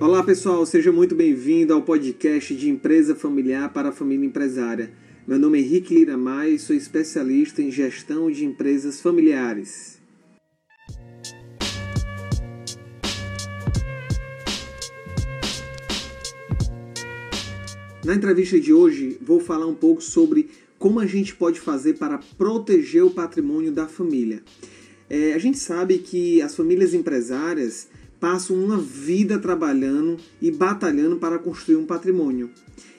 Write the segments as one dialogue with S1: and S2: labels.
S1: Olá pessoal, seja muito bem-vindo ao podcast de Empresa Familiar para a Família Empresária. Meu nome é Henrique Lira e sou especialista em gestão de empresas familiares. Na entrevista de hoje, vou falar um pouco sobre como a gente pode fazer para proteger o patrimônio da família. É, a gente sabe que as famílias empresárias passam uma vida trabalhando e batalhando para construir um patrimônio.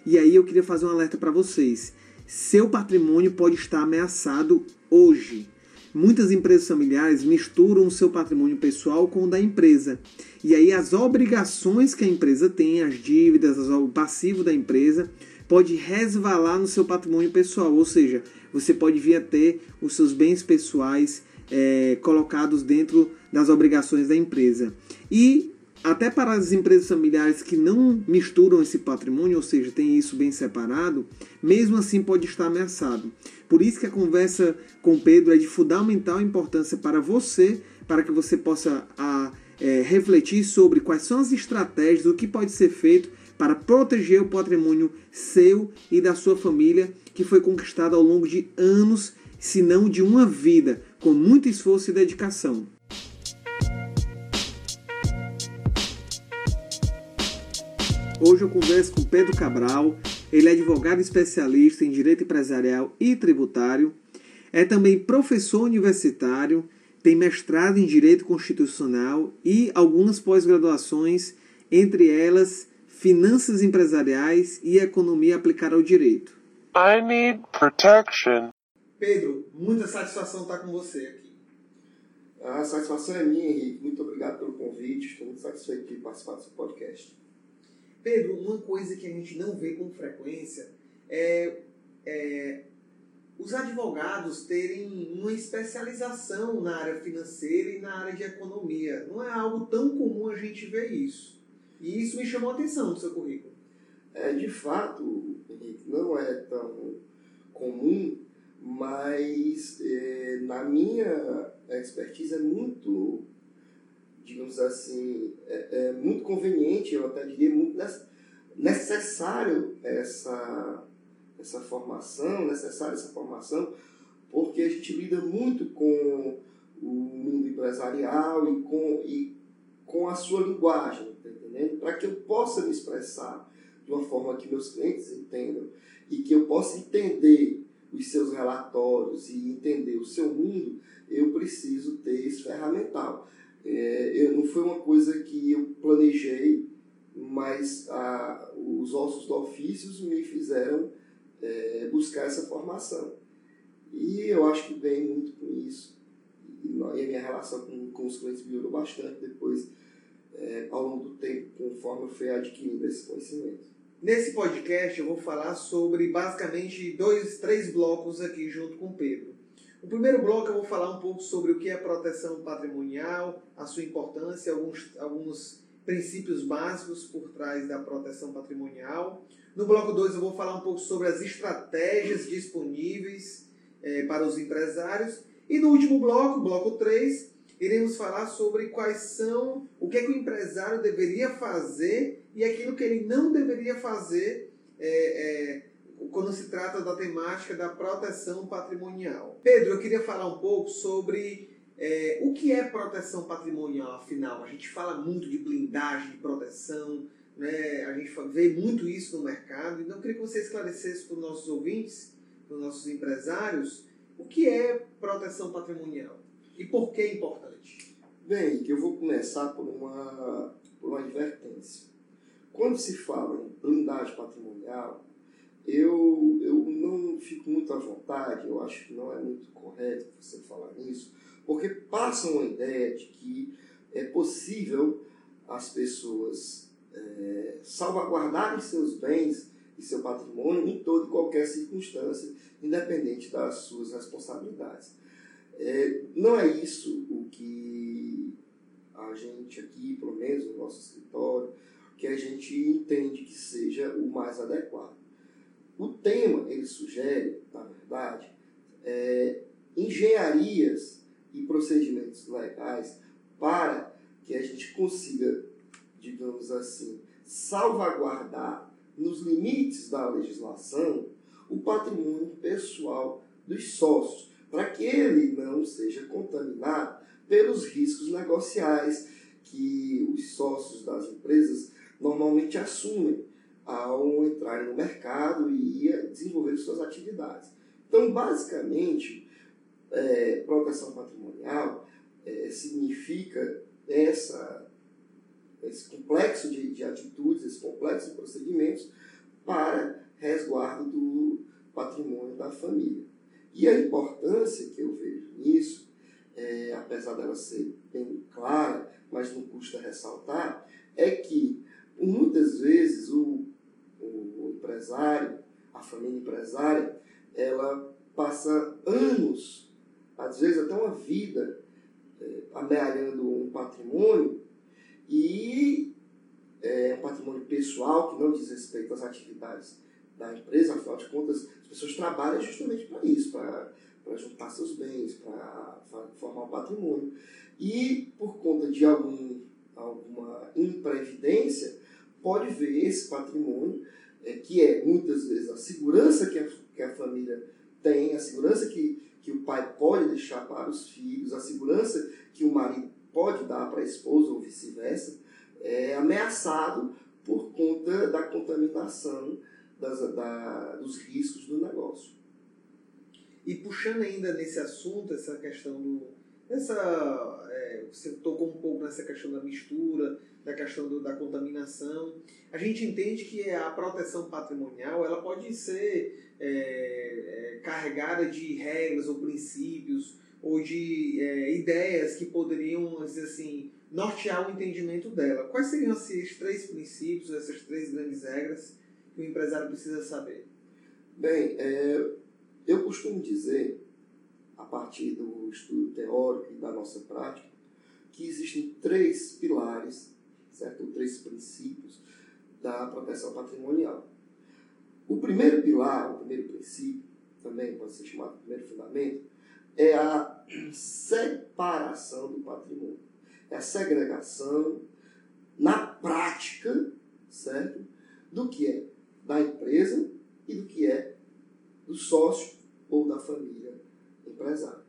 S1: E aí eu queria fazer um alerta para vocês. Seu patrimônio pode estar ameaçado hoje. Muitas empresas familiares misturam o seu patrimônio pessoal com o da empresa. E aí as obrigações que a empresa tem, as dívidas, o passivo da empresa, pode resvalar no seu patrimônio pessoal. Ou seja, você pode vir a ter os seus bens pessoais é, colocados dentro das obrigações da empresa. E até para as empresas familiares que não misturam esse patrimônio, ou seja, tem isso bem separado, mesmo assim pode estar ameaçado. Por isso que a conversa com Pedro é de fundamental importância para você, para que você possa a, é, refletir sobre quais são as estratégias, o que pode ser feito para proteger o patrimônio seu e da sua família que foi conquistado ao longo de anos, se não de uma vida, com muito esforço e dedicação. Hoje eu converso com Pedro Cabral. Ele é advogado especialista em direito empresarial e tributário. É também professor universitário, tem mestrado em direito constitucional e algumas pós-graduações, entre elas finanças empresariais e economia aplicada ao direito. I need protection. Pedro, muita satisfação estar com você aqui.
S2: A satisfação é minha, Henrique. Muito obrigado pelo convite. Estou muito satisfeito de participar do seu podcast.
S1: Pedro, uma coisa que a gente não vê com frequência é, é os advogados terem uma especialização na área financeira e na área de economia. Não é algo tão comum a gente ver isso. E isso me chamou a atenção no seu currículo.
S2: É, de fato, Henrique, não é tão comum, mas é, na minha expertise é muito digamos assim, é, é muito conveniente, eu até diria muito necessário essa, essa formação, necessária essa formação, porque a gente lida muito com o mundo empresarial e com, e com a sua linguagem, tá entendendo? Para que eu possa me expressar de uma forma que meus clientes entendam e que eu possa entender os seus relatórios e entender o seu mundo, eu preciso ter esse ferramental. É, eu, não foi uma coisa que eu planejei, mas a, os ossos do ofício me fizeram é, buscar essa formação. E eu acho que vem muito com isso. E, e a minha relação com, com os clientes melhorou bastante depois, é, ao longo do tempo, conforme eu fui adquirindo esse conhecimento.
S1: Nesse podcast eu vou falar sobre basicamente dois, três blocos aqui junto com o Pedro. No primeiro bloco eu vou falar um pouco sobre o que é proteção patrimonial, a sua importância, alguns, alguns princípios básicos por trás da proteção patrimonial. No bloco 2 eu vou falar um pouco sobre as estratégias disponíveis é, para os empresários. E no último bloco, bloco 3, iremos falar sobre quais são, o que, é que o empresário deveria fazer e aquilo que ele não deveria fazer é, é, quando se trata da temática da proteção patrimonial. Pedro, eu queria falar um pouco sobre é, o que é proteção patrimonial, afinal. A gente fala muito de blindagem, de proteção, né? a gente vê muito isso no mercado, então eu queria que você esclarecesse para os nossos ouvintes, para os nossos empresários, o que é proteção patrimonial e por que é importante.
S2: Bem, eu vou começar por uma, por uma advertência. Quando se fala em blindagem patrimonial, eu, eu não fico muito à vontade, eu acho que não é muito correto você falar nisso, porque passa uma ideia de que é possível as pessoas é, salvaguardarem seus bens e seu patrimônio em toda e qualquer circunstância, independente das suas responsabilidades. É, não é isso o que a gente aqui, pelo menos no nosso escritório, que a gente entende que seja o mais adequado. O tema, ele sugere, na verdade, é, engenharias e procedimentos legais para que a gente consiga digamos assim, salvaguardar nos limites da legislação o patrimônio pessoal dos sócios, para que ele não seja contaminado pelos riscos negociais que os sócios das empresas normalmente assumem ao entrar no mercado e desenvolver suas atividades. Então, basicamente, é, proteção patrimonial é, significa essa, esse complexo de, de atitudes, esse complexo de procedimentos para resguardo do patrimônio da família. E a importância que eu vejo nisso, é, apesar dela ser bem clara, mas não custa ressaltar, é que muitas vezes o, empresário, a família empresária, ela passa anos, às vezes até uma vida, é, amealhando um patrimônio e é um patrimônio pessoal que não diz respeito às atividades da empresa, afinal de contas, as pessoas trabalham justamente para isso, para juntar seus bens, para formar um patrimônio. E por conta de algum, alguma imprevidência, pode ver esse patrimônio, que é muitas vezes a segurança que a, que a família tem, a segurança que, que o pai pode deixar para os filhos, a segurança que o marido pode dar para a esposa ou vice-versa, é ameaçado por conta da contaminação das, da, dos riscos do negócio.
S1: E puxando ainda nesse assunto, essa questão do. Essa, é, você tocou um pouco nessa questão da mistura, da questão do, da contaminação. A gente entende que a proteção patrimonial ela pode ser é, é, carregada de regras ou princípios ou de é, ideias que poderiam, dizer assim, nortear o entendimento dela. Quais seriam esses três princípios, essas três grandes regras que o empresário precisa saber?
S2: Bem, é, eu costumo dizer, a partir do estudo teórico e da nossa prática, que existem três pilares? Três princípios da proteção patrimonial. O primeiro pilar, o primeiro princípio, também pode ser chamado de primeiro fundamento, é a separação do patrimônio. É a segregação na prática, certo? Do que é da empresa e do que é do sócio ou da família empresária.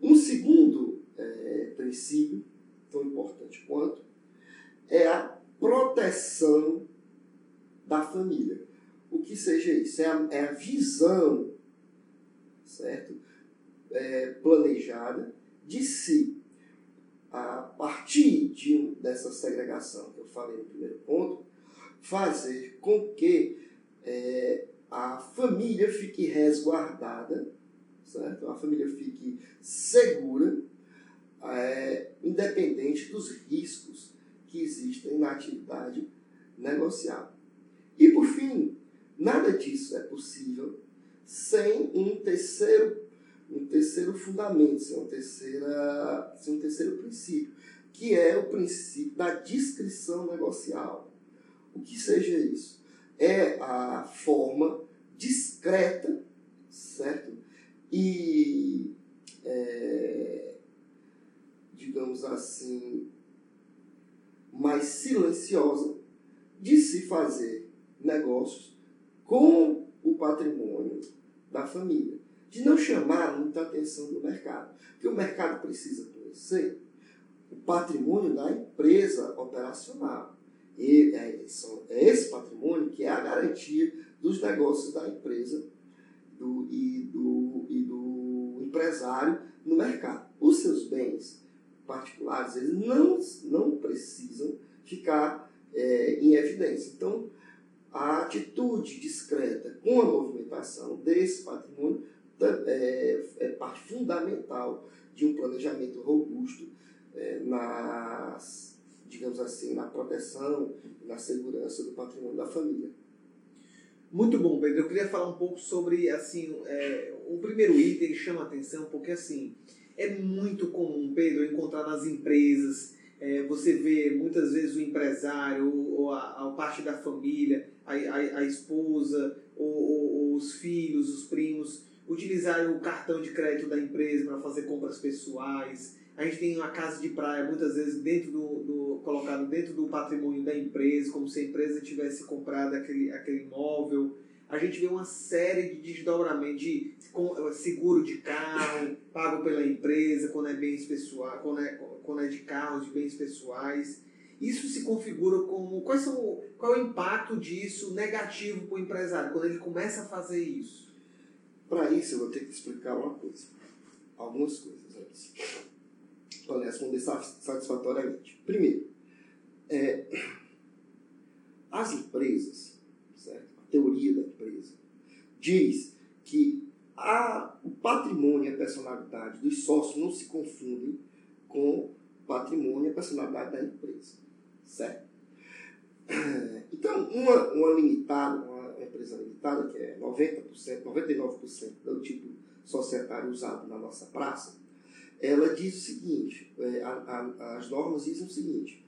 S2: Um segundo é, princípio, tão importante quanto, é a proteção da família. O que seja isso? É a, é a visão, certo? É, planejada de si. A partir de, dessa segregação que eu falei no primeiro ponto, fazer com que é, a família fique resguardada, certo? A família fique segura, é, independente dos riscos que existem na atividade negocial. E por fim, nada disso é possível sem um terceiro, um terceiro fundamento, sem, uma terceira, sem um terceiro princípio, que é o princípio da discrição negocial. O que seja isso? É a forma discreta, certo? E, é, digamos assim, mais silenciosa de se fazer negócios com o patrimônio da família. De não chamar muita atenção do mercado. Porque o mercado precisa conhecer o patrimônio da empresa operacional. E é, é esse patrimônio que é a garantia dos negócios da empresa do, e, do, e do empresário no mercado. Os seus bens particulares, eles não, não precisam ficar é, em evidência. Então, a atitude discreta com a movimentação desse patrimônio é, é parte fundamental de um planejamento robusto é, nas, digamos assim, na proteção e na segurança do patrimônio da família.
S1: Muito bom, Pedro. Eu queria falar um pouco sobre, assim, é, o primeiro item que chama atenção, porque, assim, é muito comum, Pedro, encontrar nas empresas, é, você vê muitas vezes o empresário, ou a, a parte da família, a, a, a esposa, ou, ou, os filhos, os primos, utilizarem o cartão de crédito da empresa para fazer compras pessoais, a gente tem uma casa de praia muitas vezes dentro do, do colocado dentro do patrimônio da empresa, como se a empresa tivesse comprado aquele, aquele imóvel. A gente vê uma série de desdobramentos de seguro de carro, pago pela empresa, quando é bens pessoais, quando é, quando é de carros, de bens pessoais. Isso se configura como. Quais são, qual é o impacto disso negativo para o empresário, quando ele começa a fazer isso?
S2: Para isso, eu vou ter que explicar uma coisa. Algumas coisas antes. Para responder satisfatoriamente. Primeiro, é, as empresas, teoria da empresa, diz que a, o patrimônio e a personalidade dos sócios não se confundem com o patrimônio e a personalidade da empresa. Certo? Então, uma, uma limitada, uma empresa limitada, que é 90%, 99% do tipo societário usado na nossa praça, ela diz o seguinte, é, a, a, as normas dizem o seguinte,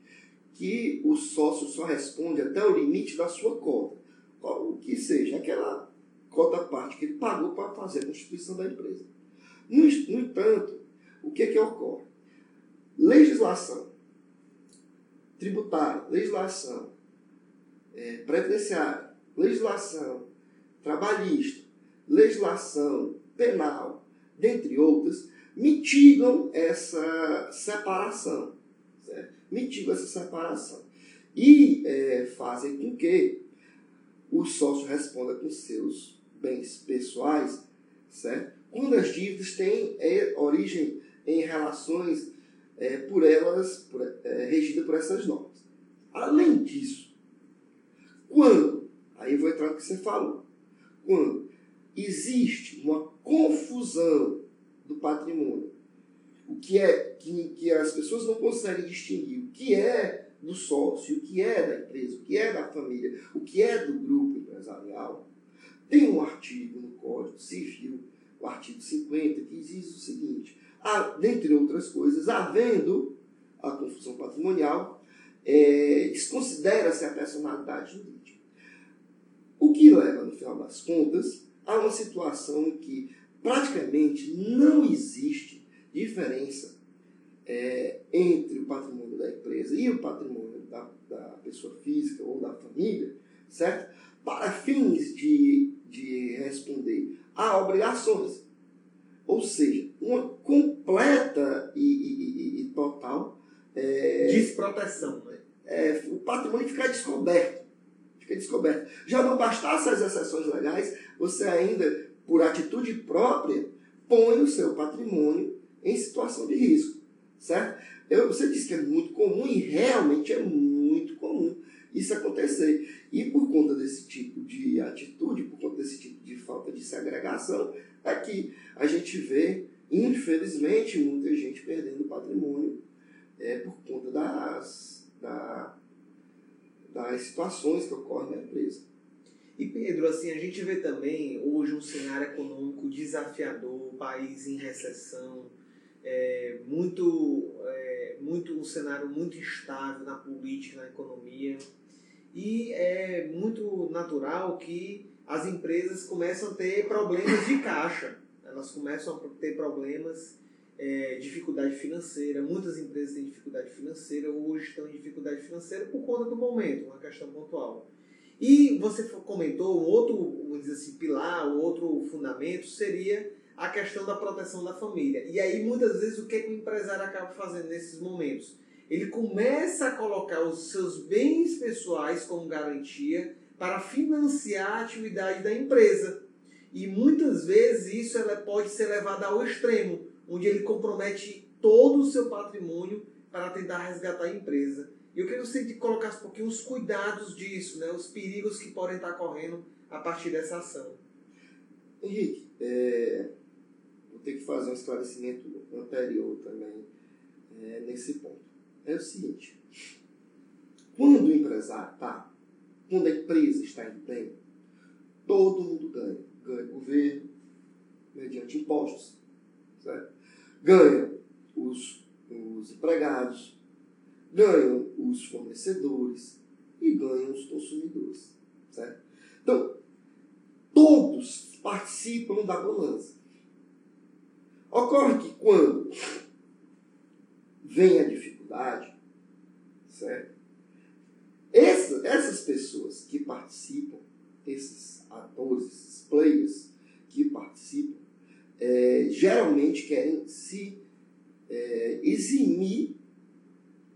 S2: que o sócio só responde até o limite da sua cota, o que seja, aquela cota parte que ele pagou para fazer a constituição da empresa. No, no entanto, o que, é que ocorre? Legislação tributária, legislação é, previdenciária, legislação trabalhista, legislação penal, dentre outras, mitigam essa separação. Certo? Mitigam essa separação. E é, fazem com que o sócio responda com seus bens pessoais, certo? quando as dívidas têm é, origem em relações é, por elas, por, é, por essas normas. Além disso, quando, aí vou entrar no que você falou, quando existe uma confusão do patrimônio, o que é que, que as pessoas não conseguem distinguir o que é do sócio, o que é da empresa, o que é da família, o que é do grupo empresarial, tem um artigo no Código Civil, o artigo 50, que diz o seguinte: dentre outras coisas, havendo a confusão patrimonial, é, desconsidera-se a personalidade jurídica. O que leva, no final das contas, a uma situação em que praticamente não existe diferença é, entre o patrimônio da empresa e o patrimônio da, da pessoa física ou da família, certo? Para fins de, de responder a obrigações. Ou seja, uma completa e, e, e total
S1: é, desproteção. Né?
S2: É, o patrimônio fica descoberto. Fica descoberto. Já não bastasse as exceções legais, você ainda, por atitude própria, põe o seu patrimônio em situação de risco. Certo? Eu, você disse que é muito comum e realmente é muito comum isso acontecer. E por conta desse tipo de atitude, por conta desse tipo de falta de segregação, é que a gente vê, infelizmente, muita gente perdendo patrimônio é, por conta das, da, das situações que ocorrem na empresa.
S1: E Pedro, assim, a gente vê também hoje um cenário econômico desafiador, país em recessão, é, muito, é, muito um cenário muito instável na política, na economia. E é muito natural que as empresas começam a ter problemas de caixa. Elas começam a ter problemas, é, dificuldade financeira. Muitas empresas têm dificuldade financeira, hoje estão em dificuldade financeira por conta do momento, uma questão pontual. E você comentou um outro, vamos dizer assim, pilar, um outro fundamento seria a questão da proteção da família. E aí, muitas vezes, o que, é que o empresário acaba fazendo nesses momentos? Ele começa a colocar os seus bens pessoais como garantia para financiar a atividade da empresa. E muitas vezes isso ela pode ser levado ao extremo, onde ele compromete todo o seu patrimônio para tentar resgatar a empresa. E eu queria que você colocasse um pouquinho os cuidados disso, né? os perigos que podem estar correndo a partir dessa ação.
S2: Henrique, é, ter que fazer um esclarecimento anterior também é, nesse ponto. É o seguinte, quando o empresário está quando a empresa está indo bem, todo mundo ganha. Ganha o governo, mediante impostos, certo? ganha os, os empregados, ganham os fornecedores e ganham os consumidores. Certo? Então, todos participam da bonança. Ocorre que quando vem a dificuldade, certo? Essas, essas pessoas que participam, esses atores, esses players que participam, é, geralmente querem se é, eximir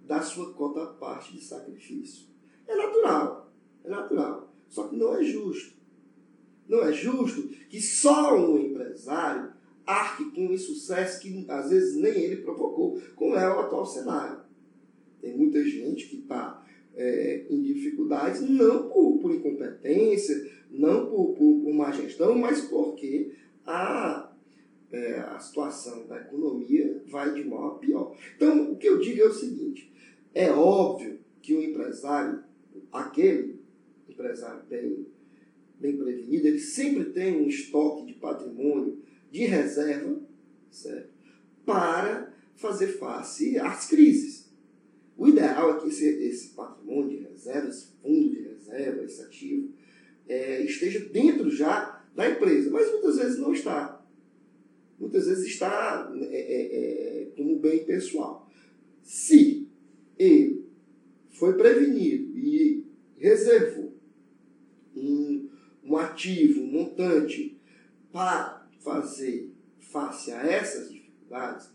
S2: da sua cota parte de sacrifício. É natural, é natural. Só que não é justo. Não é justo que só um empresário arque com um insucesso que às vezes nem ele provocou, como é o atual cenário. Tem muita gente que está é, em dificuldades, não por, por incompetência, não por, por, por, má gestão, mas porque a, é, a situação da economia vai de mal a pior. Então, o que eu digo é o seguinte: é óbvio que o empresário, aquele empresário bem, bem prevenido, ele sempre tem um estoque de patrimônio de reserva certo? para fazer face às crises. O ideal é que esse, esse patrimônio de reserva, esse fundo de reserva, esse ativo, é, esteja dentro já da empresa, mas muitas vezes não está. Muitas vezes está é, é, é como bem pessoal. Se ele foi prevenido e reservou um, um ativo, um montante para fazer face a essas dificuldades,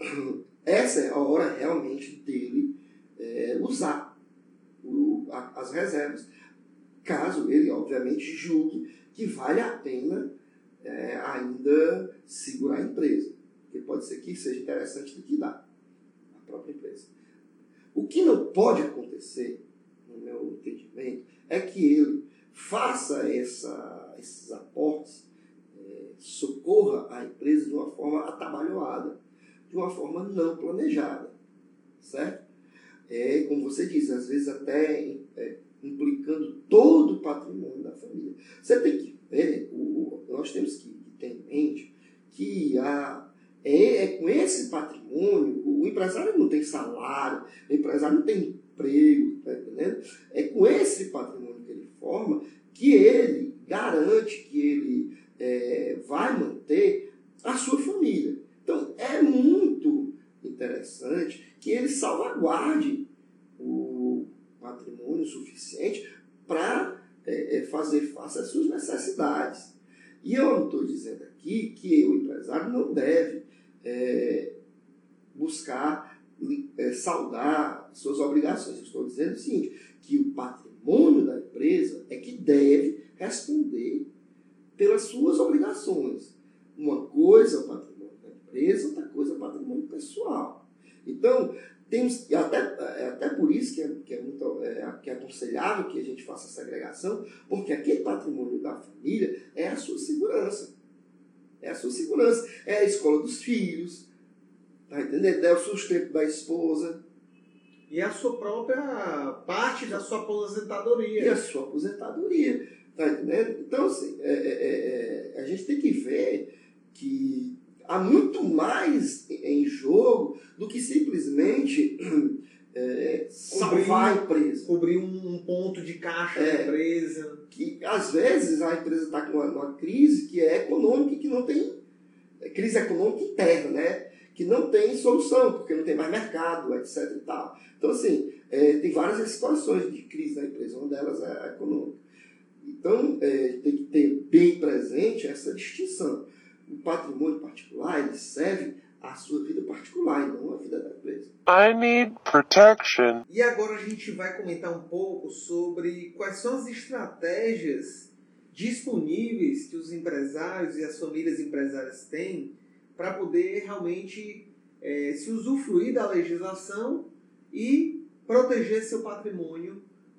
S2: essa é a hora realmente dele é, usar o, a, as reservas, caso ele, obviamente, julgue que vale a pena é, ainda segurar a empresa. Porque pode ser que seja interessante liquidar a própria empresa. O que não pode acontecer, no meu entendimento, é que ele faça essa, esses aportes, socorra a empresa de uma forma atabalhoada, de uma forma não planejada, certo? É, como você diz, às vezes até é, implicando todo o patrimônio da família. Você tem que ver, o, nós temos que ter em mente que a, é, é com esse patrimônio, o empresário não tem salário, o empresário não tem emprego, tá entendendo? É com esse patrimônio que ele forma que ele garante que ele é, vai manter a sua família. Então é muito interessante que ele salvaguarde o patrimônio suficiente para é, é, fazer face às suas necessidades. E eu não estou dizendo aqui que o empresário não deve é, buscar é, saldar suas obrigações. Eu estou dizendo o seguinte, que o patrimônio da empresa é que deve responder pelas suas obrigações. Uma coisa é o patrimônio da empresa, outra coisa é o patrimônio pessoal. Então, temos, e até, é até por isso que é, que, é muito, é, que é aconselhável que a gente faça essa agregação, porque aquele patrimônio da família é a sua segurança. É a sua segurança. É a escola dos filhos, tá entendendo? É o sustento da esposa.
S1: E a sua própria parte da sua aposentadoria.
S2: E a sua aposentadoria. Tá entendendo? Então, assim, é, é, é, é a gente tem que ver que há muito mais em jogo do que simplesmente é, salvar a empresa.
S1: Cobrir um, ponto de caixa é, da empresa.
S2: Que às vezes a empresa está com uma, uma, crise que é econômica e que não tem. É crise econômica interna, né? Que não tem solução, porque não tem mais mercado, etc. E tal. Então, assim, é, tem várias situações de crise na empresa, uma delas é a econômica. Então, é, tem que ter bem presente essa distinção o patrimônio particular ele serve à sua vida particular e não à vida da empresa. I need
S1: protection. E agora a gente vai comentar um pouco sobre quais são as estratégias disponíveis que os empresários e as famílias empresárias têm para poder realmente é, se usufruir da legislação e proteger seu patrimônio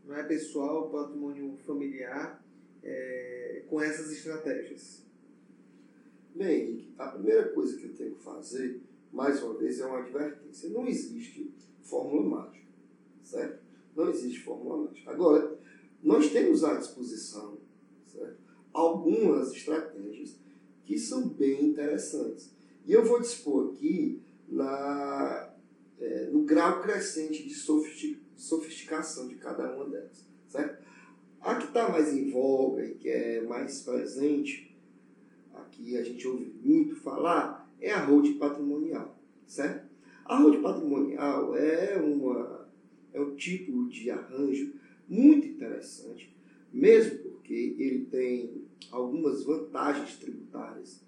S1: não é, pessoal, patrimônio familiar é, com essas estratégias.
S2: Bem, Henrique, a primeira coisa que eu tenho que fazer, mais uma vez, é uma advertência. Não existe fórmula mágica, certo? Não existe fórmula mágica. Agora, nós temos à disposição certo? algumas estratégias que são bem interessantes. E eu vou dispor aqui na, é, no grau crescente de sofisticação de cada uma delas. Certo? A que está mais em voga e que é mais presente que a gente ouve muito falar é a holding patrimonial, certo? A holding patrimonial é, uma, é um tipo de arranjo muito interessante, mesmo porque ele tem algumas vantagens tributárias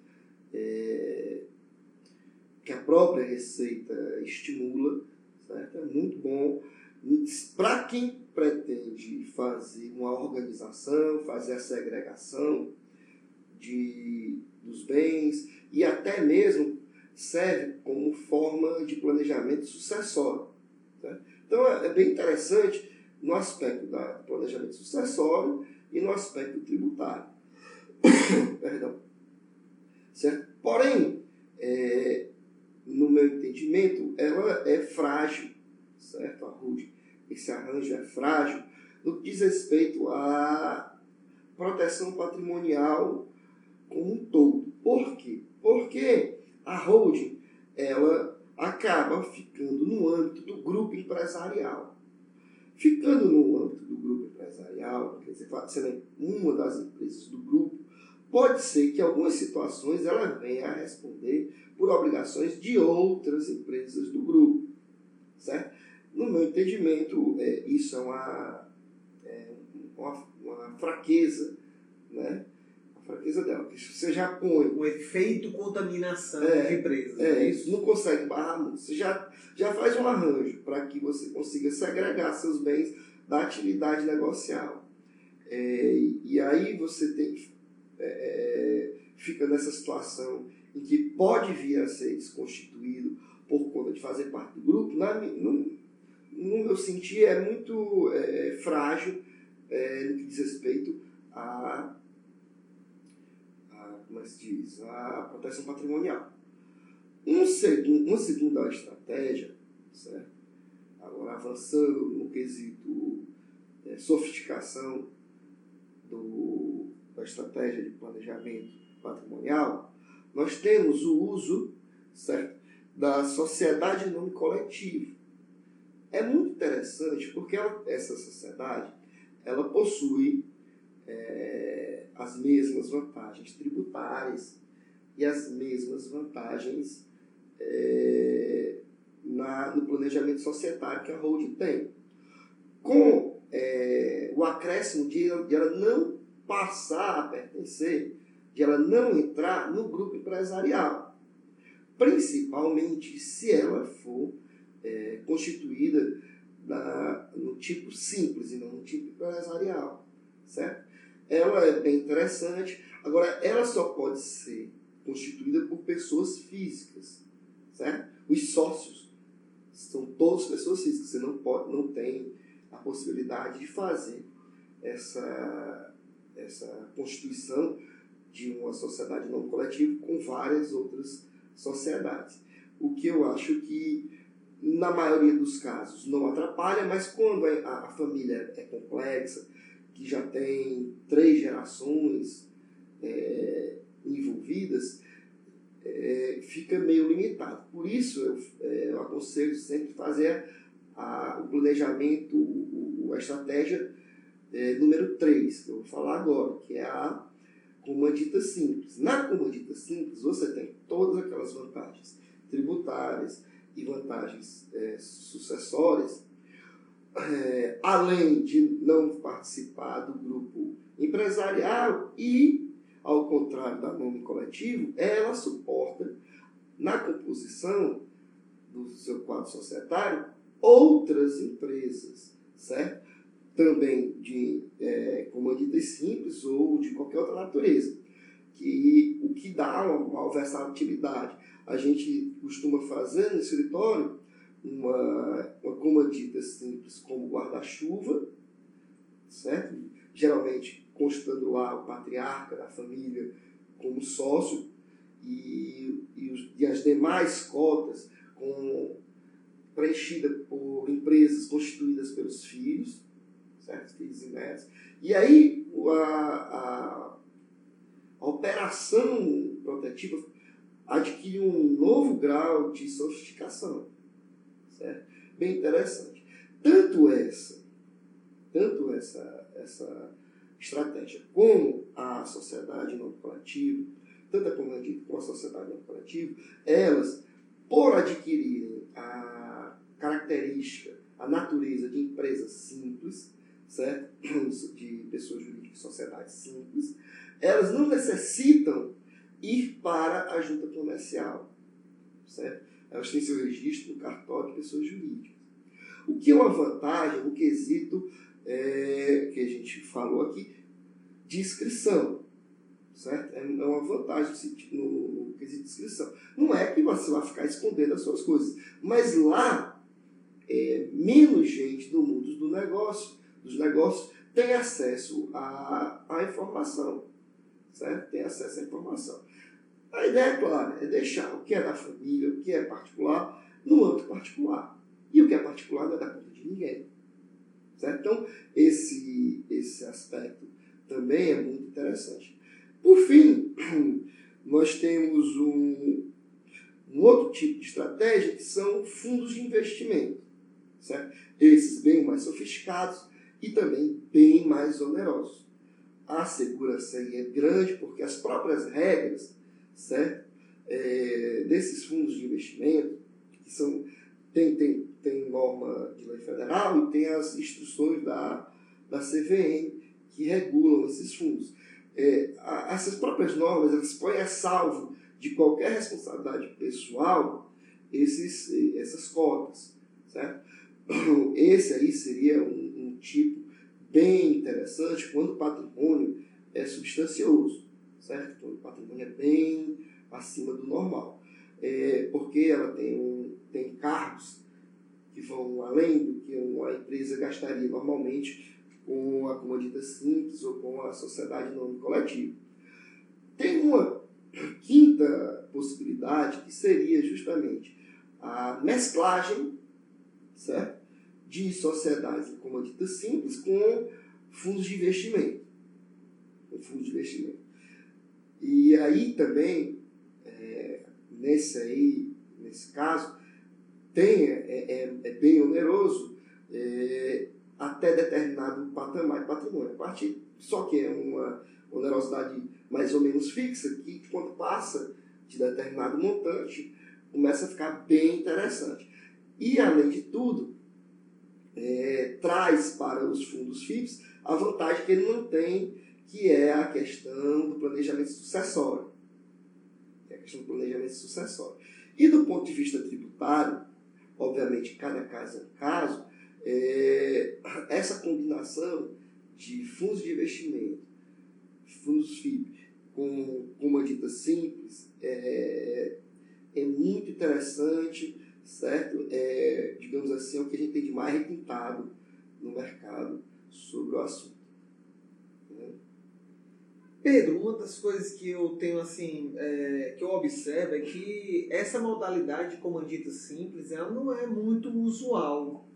S2: é, que a própria Receita estimula, certo? É muito bom. Para quem pretende fazer uma organização, fazer a segregação de, dos bens e até mesmo serve como forma de planejamento sucessório. Tá? Então é, é bem interessante no aspecto do planejamento sucessório e no aspecto tributário. Perdão. Certo? Porém, é, no meu entendimento, ela é frágil, certo? A RUD, esse arranjo é frágil no que diz respeito à proteção patrimonial como um todo. Por quê? Porque a holding ela acaba ficando no âmbito do grupo empresarial. Ficando no âmbito do grupo empresarial, quer dizer, sendo uma das empresas do grupo, pode ser que em algumas situações ela venha a responder por obrigações de outras empresas do grupo. Certo? No meu entendimento, é, isso é uma, é, uma, uma fraqueza né? fraqueza dela, que você já põe.
S1: O efeito contaminação é, de empresas.
S2: É, é isso, não consegue barrar muito. Você já, já faz um arranjo para que você consiga segregar seus bens da atividade negocial. É, e aí você tem, é, fica nessa situação em que pode vir a ser desconstituído por conta de fazer parte do grupo, na, no, no meu sentir, é muito é, frágil no que diz respeito a como é se diz, a proteção patrimonial. Um segundo, uma segunda estratégia, certo? agora avançando no quesito é, sofisticação do, da estratégia de planejamento patrimonial, nós temos o uso certo, da sociedade em nome coletivo. É muito interessante porque ela, essa sociedade ela possui é, as mesmas vantagens tributárias e as mesmas vantagens é, na, no planejamento societário que a holding tem. Com é, o acréscimo de, de ela não passar a pertencer, de ela não entrar no grupo empresarial, principalmente se ela for é, constituída na, no tipo simples e não no tipo empresarial, certo? ela é bem interessante. Agora, ela só pode ser constituída por pessoas físicas, certo? Os sócios são todas pessoas físicas. Você não pode, não tem a possibilidade de fazer essa essa constituição de uma sociedade não coletiva com várias outras sociedades. O que eu acho que na maioria dos casos não atrapalha, mas quando a, a família é complexa, que já tem três gerações é, envolvidas, é, fica meio limitado. Por isso, eu, é, eu aconselho sempre fazer a, o planejamento, o, a estratégia é, número 3, que eu vou falar agora, que é a comandita simples. Na comandita simples, você tem todas aquelas vantagens tributárias e vantagens é, sucessórias é, além de não participar do grupo empresarial e, ao contrário da nome coletivo, ela suporta na composição do seu quadro societário outras empresas, certo? Também de é, comanditas simples ou de qualquer outra natureza. Que, o que dá uma, versatilidade. A gente costuma fazer no escritório uma, uma comandita simples como guarda-chuva, certo? Geralmente constando lá o patriarca da família como sócio e, e, e as demais cotas com, preenchidas por empresas constituídas pelos filhos, certo? Filhos e netos. E aí a, a, a operação protetiva adquire um novo grau de sofisticação. Certo? Bem interessante. Tanto essa, tanto essa, essa estratégia como a sociedade não coletiva, tanto a Comandic como a sociedade não coletiva, elas por adquirirem a característica, a natureza de empresas simples, certo? de pessoas jurídicas, sociedades simples, elas não necessitam ir para a junta comercial, certo? Elas têm seu registro no cartório de pessoas jurídicas. O que é uma vantagem no quesito é, que a gente falou aqui de inscrição, certo? É, é uma vantagem no, no, no quesito de inscrição. Não é que você vai ficar escondendo as suas coisas, mas lá é, menos gente do mundo do negócio, dos negócios tem acesso à, à informação, certo? Tem acesso à informação. A ideia, é clara, é deixar o que é da família, o que é particular, no âmbito particular. E o que é particular não é da conta de ninguém. Certo? Então, esse, esse aspecto também é muito interessante. Por fim, nós temos um, um outro tipo de estratégia que são fundos de investimento. Certo? Esses bem mais sofisticados e também bem mais onerosos. A segurança é grande porque as próprias regras certo? É, desses fundos de investimento, que são, tem, tem, tem norma de lei federal e tem as instruções da, da CVM que regulam esses fundos. É, a, essas próprias normas elas põem a salvo de qualquer responsabilidade pessoal esses, essas cotas. Certo? Esse aí seria um, um tipo bem interessante quando o patrimônio é substancioso certo? Então, o patrimônio é bem acima do normal. É, porque ela tem, um, tem cargos que vão além do que uma empresa gastaria normalmente com a comandita simples ou com a sociedade nome coletivo. Tem uma quinta possibilidade que seria justamente a mesclagem certo? De sociedades de comandita simples com fundos de investimento. Com fundos de investimento. E aí também, é, nesse aí, nesse caso, tem, é, é, é bem oneroso é, até determinado patamar de patrimônio. A partir, só que é uma onerosidade mais ou menos fixa, que quando passa de determinado montante, começa a ficar bem interessante. E, além de tudo, é, traz para os fundos FIPS a vantagem que ele não tem que é a questão do planejamento sucessório. É a questão do planejamento sucessório. E do ponto de vista tributário, obviamente, cada caso é um caso, é, essa combinação de fundos de investimento, fundos FIP, com, uma dita simples, é, é muito interessante, certo? É, digamos assim, é o que a gente tem de mais requintado no mercado sobre o assunto.
S1: Pedro, uma das coisas que eu tenho assim, é, que eu observo é que essa modalidade de comandita simples, ela não é muito usual.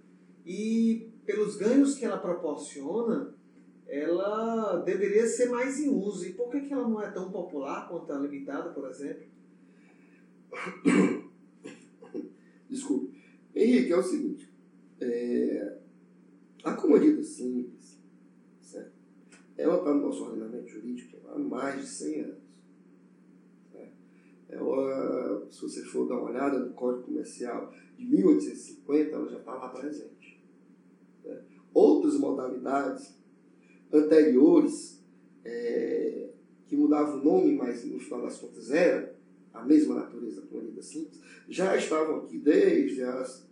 S1: E pelos ganhos que ela proporciona, ela deveria ser mais em uso. E por que, que ela não é tão popular quanto a limitada, por exemplo?
S2: Desculpe. Henrique, é o seguinte. É, a comandita simples, certo? ela está no nosso ordenamento jurídico há mais de 100 anos. Ela, se você for dar uma olhada no Código Comercial de 1850, ela já está lá presente. Outras modalidades anteriores, é, que mudavam o nome, mas no final das contas era a mesma natureza da vida simples, já estavam aqui desde as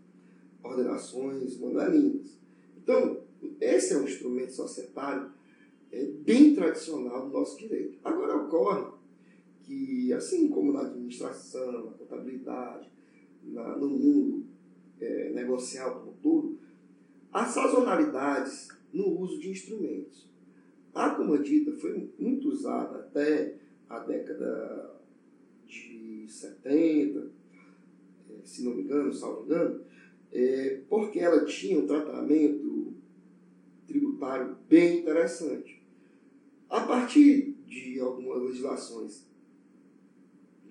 S2: ordenações manuelinas. Então, esse é um instrumento societário é bem tradicional do nosso direito. Agora ocorre que, assim como na administração, na contabilidade, na, no mundo é, negocial como todo, há sazonalidades no uso de instrumentos. A comandita foi muito usada até a década 70, é, se não me engano, salvo engano, é, porque ela tinha um tratamento tributário bem interessante. A partir de algumas legislações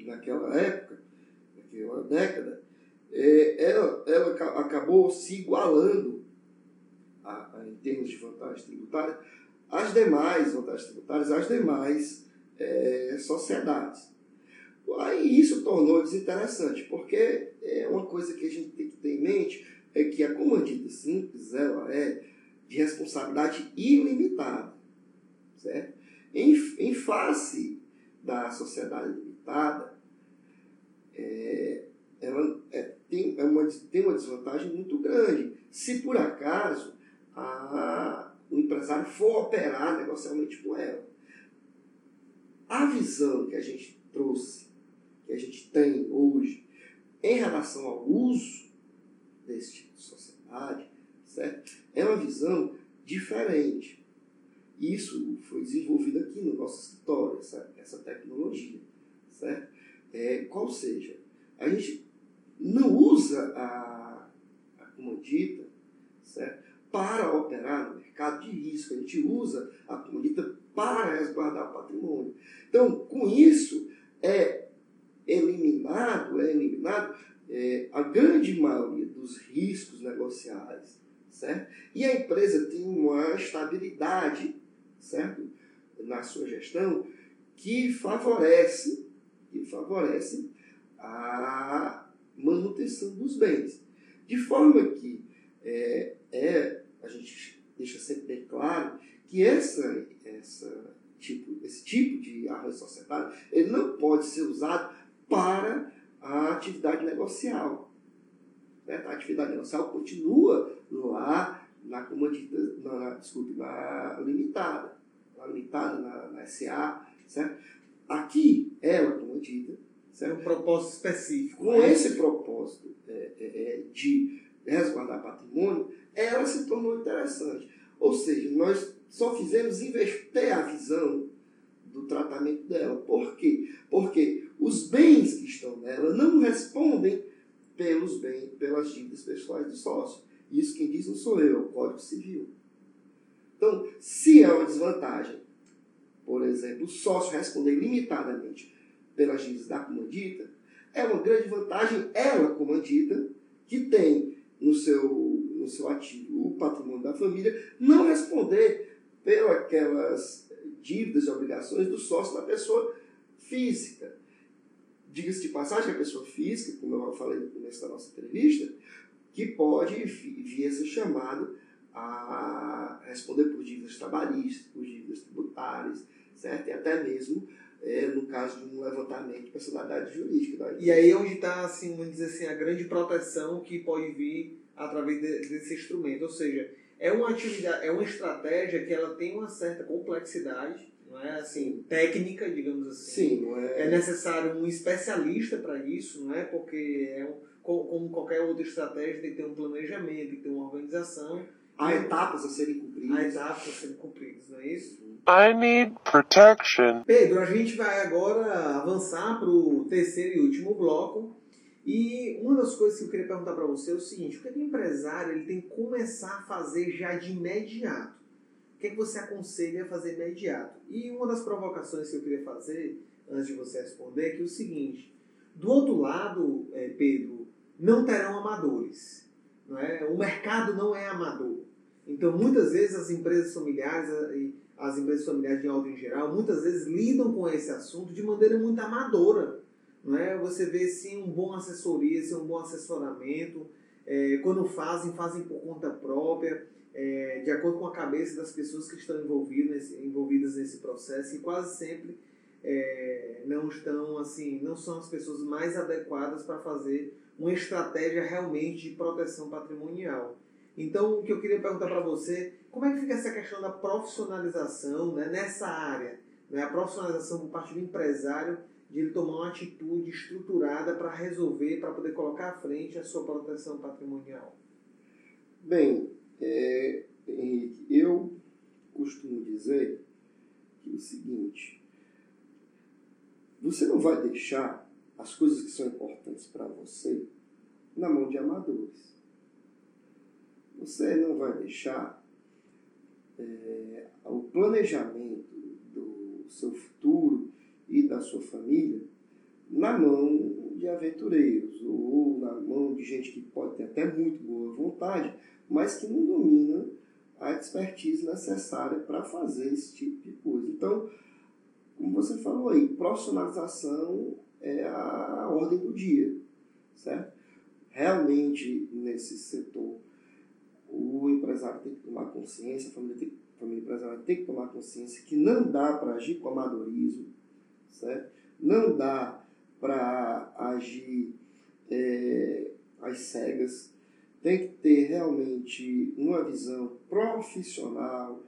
S2: naquela época, naquela década, é, ela, ela acabou se igualando a, a, em termos de vantagens tributárias às demais vantagens tributárias, às demais é, sociedades. Aí isso tornou desinteressante, porque é uma coisa que a gente tem que ter em mente é que a comandita simples ela é de responsabilidade ilimitada, certo? Em, em face da sociedade limitada, é, ela é, tem, é uma, tem uma desvantagem muito grande. Se por acaso a, o empresário for operar negocialmente com ela. A visão que a gente trouxe, que a gente tem hoje, em relação ao uso desse tipo de sociedade, certo? é uma visão diferente. Isso foi desenvolvido aqui no nosso escritório, essa, essa tecnologia. Certo? É, qual seja, a gente não usa a, a comandita certo? para operar no mercado de risco, a gente usa a comandita para resguardar o patrimônio. Então, com isso, é eliminado, é eliminado é, a grande maioria dos riscos negociais, certo? E a empresa tem uma estabilidade, certo? Na sua gestão, que favorece, que favorece a manutenção dos bens. De forma que é, é a gente deixa sempre bem claro que essa, essa tipo, esse tipo de arranjo societário ele não pode ser usado para a atividade negocial. Né? A atividade negocial continua lá na comandita, na, desculpe, na limitada, na limitada, na, na SA, certo? Aqui, ela, comandita,
S1: certo? É um propósito específico.
S2: Com né? esse propósito é, é, é, de resguardar patrimônio, ela se tornou interessante. Ou seja, nós só fizemos inverter a visão do tratamento dela. Por quê? Porque os bens que estão nela não respondem pelos bens, pelas dívidas pessoais do sócio. Isso quem diz não sou eu, é o Código Civil. Então, se é uma desvantagem, por exemplo, o sócio responder limitadamente pelas dívidas da comandita, é uma grande vantagem ela, comandita, que tem no seu, no seu ativo o patrimônio da família, não responder pelas dívidas e obrigações do sócio da pessoa física. Diga-se de passagem, a pessoa física, como eu falei no começo da nossa entrevista, que pode vir a ser chamado a responder por dívidas trabalhistas, por dívidas tributárias, certo? E até mesmo é, no caso de um levantamento de personalidade jurídica.
S1: E aí é onde está, assim, vamos dizer assim, a grande proteção que pode vir através de, desse instrumento. Ou seja, é uma atividade, é uma estratégia que ela tem uma certa complexidade, não é assim, técnica, digamos assim.
S2: Sim, não é...
S1: é necessário um especialista para isso, não é? Porque é um, como qualquer outra estratégia tem que ter um planejamento, tem que ter uma organização.
S2: Há etapas a serem cumpridas.
S1: Há etapas a serem cumpridas, não é isso?
S3: I need protection.
S1: Pedro, a gente vai agora avançar para o terceiro e último bloco, e uma das coisas que eu queria perguntar para você é o seguinte: o que, é que o empresário ele tem que começar a fazer já de imediato? Que, que você aconselha a fazer imediato? E uma das provocações que eu queria fazer, antes de você responder, é que é o seguinte: do outro lado, é, Pedro, não terão amadores. Não é? O mercado não é amador. Então, muitas vezes, as empresas familiares e as empresas familiares de ordem geral, muitas vezes lidam com esse assunto de maneira muito amadora não é? Você vê sim um bom assessoria, sim, um bom assessoramento. É, quando fazem, fazem por conta própria, é, de acordo com a cabeça das pessoas que estão envolvidas envolvidas nesse processo e quase sempre é, não estão assim, não são as pessoas mais adequadas para fazer uma estratégia realmente de proteção patrimonial. Então, o que eu queria perguntar para você, como é que fica essa questão da profissionalização né, nessa área? Né, a profissionalização por parte do empresário de ele tomar uma atitude estruturada para resolver, para poder colocar à frente a sua proteção patrimonial?
S2: Bem, é, Henrique, eu costumo dizer que é o seguinte: você não vai deixar as coisas que são importantes para você na mão de amadores. Você não vai deixar é, o planejamento do seu futuro da sua família na mão de aventureiros ou na mão de gente que pode ter até muito boa vontade, mas que não domina a expertise necessária para fazer esse tipo de coisa. Então, como você falou aí, profissionalização é a ordem do dia, certo? Realmente, nesse setor, o empresário tem que tomar consciência, a família, tem, a família empresarial tem que tomar consciência que não dá para agir com amadorismo, certo? Não dá para agir é, às cegas, tem que ter realmente uma visão profissional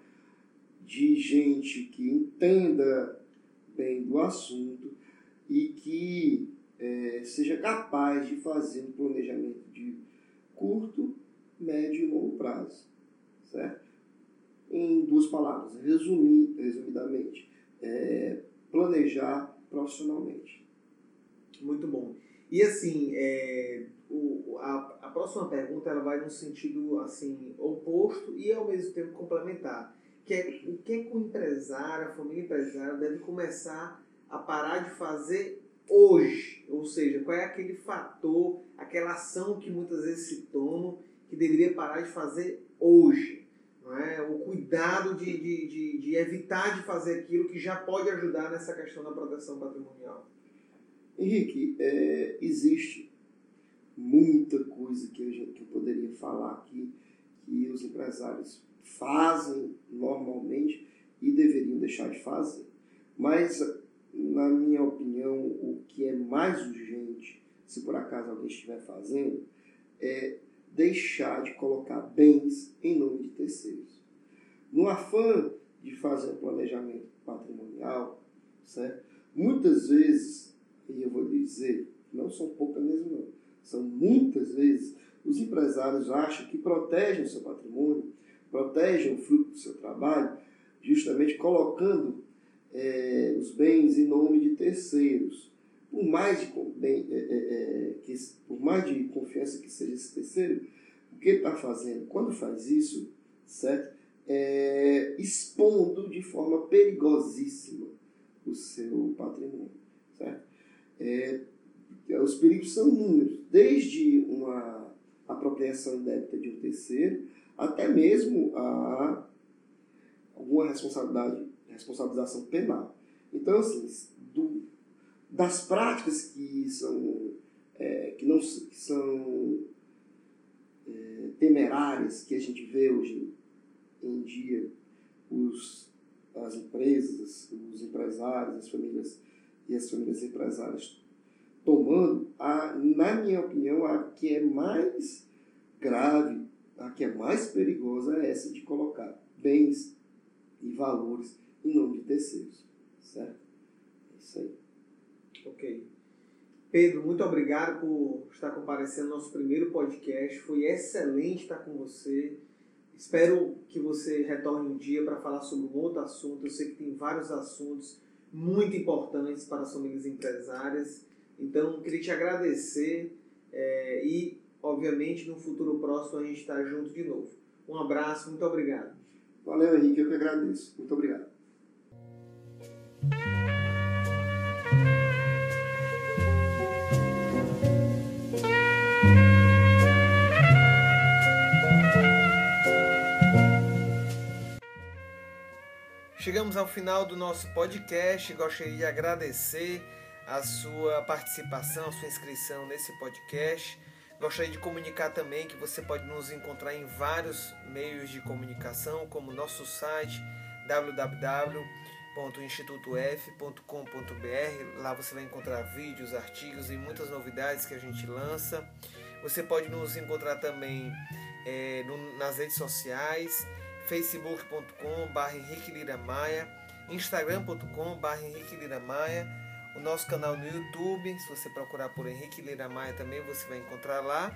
S2: de gente que entenda bem do assunto e que é, seja capaz de fazer um planejamento de curto, médio e longo prazo. Certo? Em duas palavras, resumir, resumidamente, é, planejar profissionalmente.
S1: Muito bom. E assim, é, o, a, a próxima pergunta ela vai no sentido assim oposto e ao mesmo tempo complementar que é o que, é que o empresário, a família empresária deve começar a parar de fazer hoje. Ou seja, qual é aquele fator, aquela ação que muitas vezes se toma que deveria parar de fazer hoje. É? O cuidado de, de, de, de evitar de fazer aquilo que já pode ajudar nessa questão da proteção patrimonial.
S2: Henrique, é, existe muita coisa que, gente, que eu poderia falar aqui que os empresários fazem normalmente e deveriam deixar de fazer. Mas, na minha opinião, o que é mais urgente, se por acaso alguém estiver fazendo, é deixar de colocar bens em nome de terceiros. No afã de fazer um planejamento patrimonial, certo? muitas vezes, e eu vou dizer, não são poucas mesmo são muitas vezes, os empresários acham que protegem o seu patrimônio protegem o fruto do seu trabalho, justamente colocando é, os bens em nome de terceiros. Por mais de, bem, é, é, é, que, por mais de confiança que seja esse terceiro, o que ele está fazendo? Quando faz isso, certo? É, expondo de forma perigosíssima o seu patrimônio, certo? É, os perigos são inúmeros, desde uma apropriação indébita de um terceiro, até mesmo a alguma responsabilidade, responsabilização penal. Então, assim, do, das práticas que são, é, que não, que são é, temerárias que a gente vê hoje em dia, os, as empresas, os empresários, as famílias e as famílias empresárias tomando, a, na minha opinião, a que é mais grave a que é mais perigosa é essa de colocar bens e valores em nome de terceiros. Certo?
S1: Ok. Pedro, muito obrigado por estar comparecendo no nosso primeiro podcast. Foi excelente estar com você. Espero que você retorne um dia para falar sobre um outro assunto. Eu sei que tem vários assuntos muito importantes para as famílias empresárias. Então, queria te agradecer é, e obviamente, no futuro próximo a gente está junto de novo. Um abraço, muito obrigado.
S2: Valeu, Henrique, eu que agradeço. Muito obrigado.
S1: Chegamos ao final do nosso podcast. Gostaria de agradecer a sua participação, a sua inscrição nesse podcast. Gostaria de comunicar também que você pode nos encontrar em vários meios de comunicação, como nosso site www.institutof.com.br. Lá você vai encontrar vídeos, artigos e muitas novidades que a gente lança. Você pode nos encontrar também é, no, nas redes sociais, facebook.com.br Henrique Lira Maia, instagram.com.br Henrique Lira Maia o nosso canal no YouTube. Se você procurar por Henrique Lira Maia também você vai encontrar lá.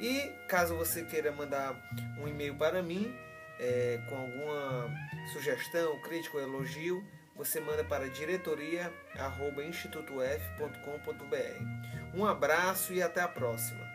S1: E caso você queira mandar um e-mail para mim é, com alguma sugestão, crítica ou elogio, você manda para diretoria@institutof.com.br. Um abraço e até a próxima.